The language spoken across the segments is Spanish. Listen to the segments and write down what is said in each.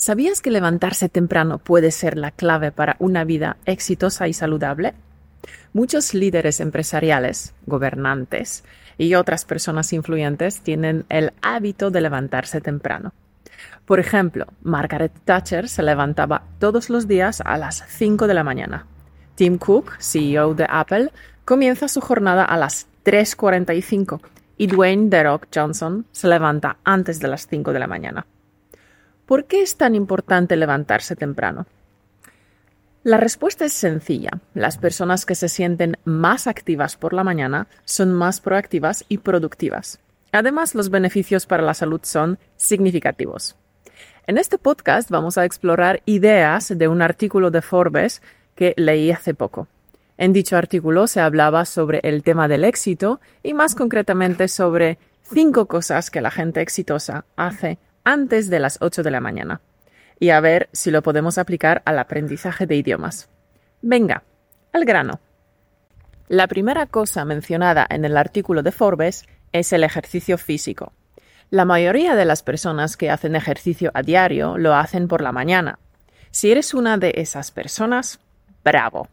¿Sabías que levantarse temprano puede ser la clave para una vida exitosa y saludable? Muchos líderes empresariales, gobernantes y otras personas influyentes tienen el hábito de levantarse temprano. Por ejemplo, Margaret Thatcher se levantaba todos los días a las 5 de la mañana. Tim Cook, CEO de Apple, comienza su jornada a las 3.45 y Dwayne The Rock Johnson se levanta antes de las 5 de la mañana. ¿Por qué es tan importante levantarse temprano? La respuesta es sencilla. Las personas que se sienten más activas por la mañana son más proactivas y productivas. Además, los beneficios para la salud son significativos. En este podcast vamos a explorar ideas de un artículo de Forbes que leí hace poco. En dicho artículo se hablaba sobre el tema del éxito y más concretamente sobre cinco cosas que la gente exitosa hace antes de las 8 de la mañana y a ver si lo podemos aplicar al aprendizaje de idiomas. Venga, al grano. La primera cosa mencionada en el artículo de Forbes es el ejercicio físico. La mayoría de las personas que hacen ejercicio a diario lo hacen por la mañana. Si eres una de esas personas, bravo.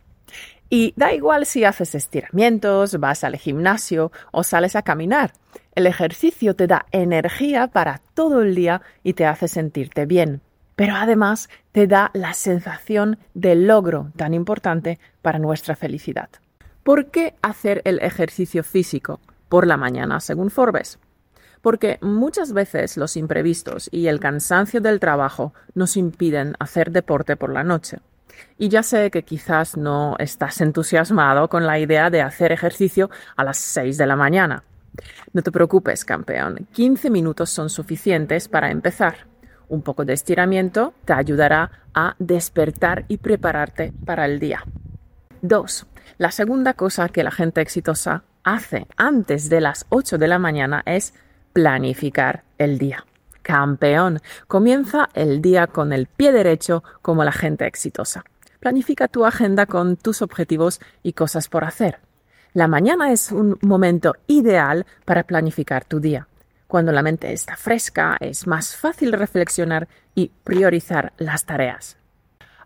Y da igual si haces estiramientos, vas al gimnasio o sales a caminar. El ejercicio te da energía para todo el día y te hace sentirte bien. Pero además te da la sensación de logro tan importante para nuestra felicidad. ¿Por qué hacer el ejercicio físico por la mañana, según Forbes? Porque muchas veces los imprevistos y el cansancio del trabajo nos impiden hacer deporte por la noche. Y ya sé que quizás no estás entusiasmado con la idea de hacer ejercicio a las 6 de la mañana. No te preocupes, campeón. 15 minutos son suficientes para empezar. Un poco de estiramiento te ayudará a despertar y prepararte para el día. 2. La segunda cosa que la gente exitosa hace antes de las 8 de la mañana es planificar el día campeón. Comienza el día con el pie derecho como la gente exitosa. Planifica tu agenda con tus objetivos y cosas por hacer. La mañana es un momento ideal para planificar tu día. Cuando la mente está fresca, es más fácil reflexionar y priorizar las tareas.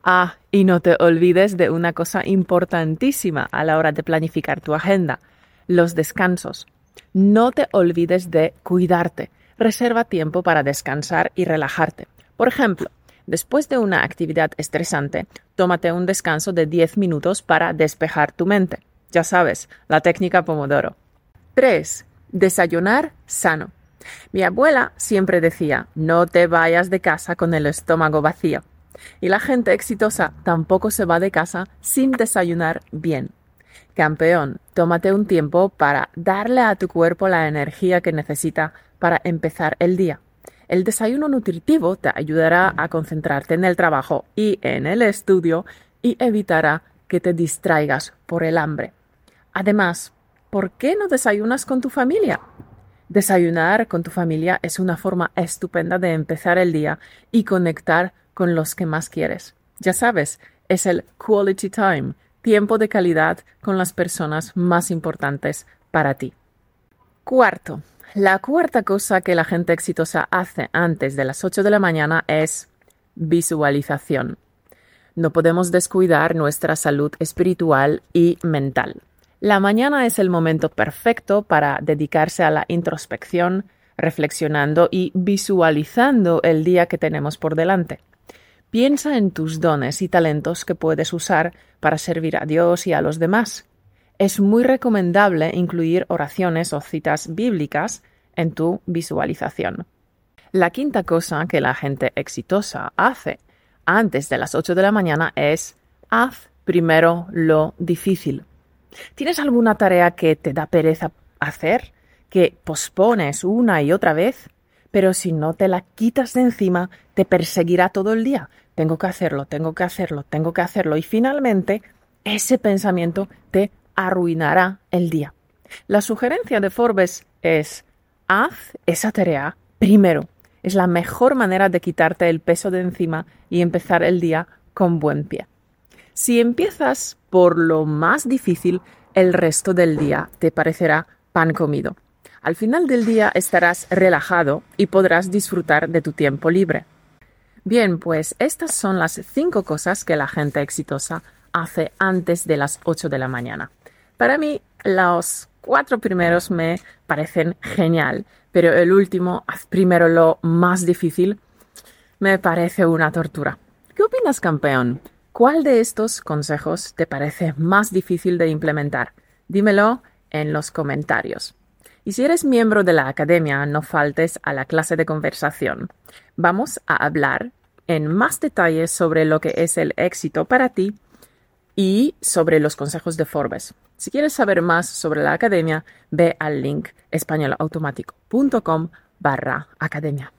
Ah, y no te olvides de una cosa importantísima a la hora de planificar tu agenda, los descansos. No te olvides de cuidarte reserva tiempo para descansar y relajarte. Por ejemplo, después de una actividad estresante, tómate un descanso de 10 minutos para despejar tu mente. Ya sabes, la técnica Pomodoro. 3. Desayunar sano. Mi abuela siempre decía, no te vayas de casa con el estómago vacío. Y la gente exitosa tampoco se va de casa sin desayunar bien. Campeón, tómate un tiempo para darle a tu cuerpo la energía que necesita para empezar el día. El desayuno nutritivo te ayudará a concentrarte en el trabajo y en el estudio y evitará que te distraigas por el hambre. Además, ¿por qué no desayunas con tu familia? Desayunar con tu familia es una forma estupenda de empezar el día y conectar con los que más quieres. Ya sabes, es el quality time, tiempo de calidad con las personas más importantes para ti. Cuarto, la cuarta cosa que la gente exitosa hace antes de las 8 de la mañana es visualización. No podemos descuidar nuestra salud espiritual y mental. La mañana es el momento perfecto para dedicarse a la introspección, reflexionando y visualizando el día que tenemos por delante. Piensa en tus dones y talentos que puedes usar para servir a Dios y a los demás es muy recomendable incluir oraciones o citas bíblicas en tu visualización. La quinta cosa que la gente exitosa hace antes de las 8 de la mañana es haz primero lo difícil. ¿Tienes alguna tarea que te da pereza hacer, que pospones una y otra vez? Pero si no te la quitas de encima, te perseguirá todo el día. Tengo que hacerlo, tengo que hacerlo, tengo que hacerlo. Y finalmente, ese pensamiento te arruinará el día. La sugerencia de Forbes es haz esa tarea primero. Es la mejor manera de quitarte el peso de encima y empezar el día con buen pie. Si empiezas por lo más difícil, el resto del día te parecerá pan comido. Al final del día estarás relajado y podrás disfrutar de tu tiempo libre. Bien, pues estas son las cinco cosas que la gente exitosa hace antes de las 8 de la mañana. Para mí, los cuatro primeros me parecen genial, pero el último, primero lo más difícil, me parece una tortura. ¿Qué opinas, campeón? ¿Cuál de estos consejos te parece más difícil de implementar? Dímelo en los comentarios. Y si eres miembro de la academia, no faltes a la clase de conversación. Vamos a hablar en más detalles sobre lo que es el éxito para ti y sobre los consejos de Forbes. Si quieres saber más sobre la academia, ve al link españolautomático.com barra academia.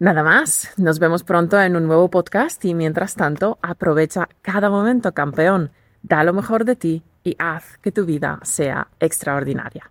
Nada más, nos vemos pronto en un nuevo podcast y mientras tanto aprovecha cada momento campeón, da lo mejor de ti y haz que tu vida sea extraordinaria.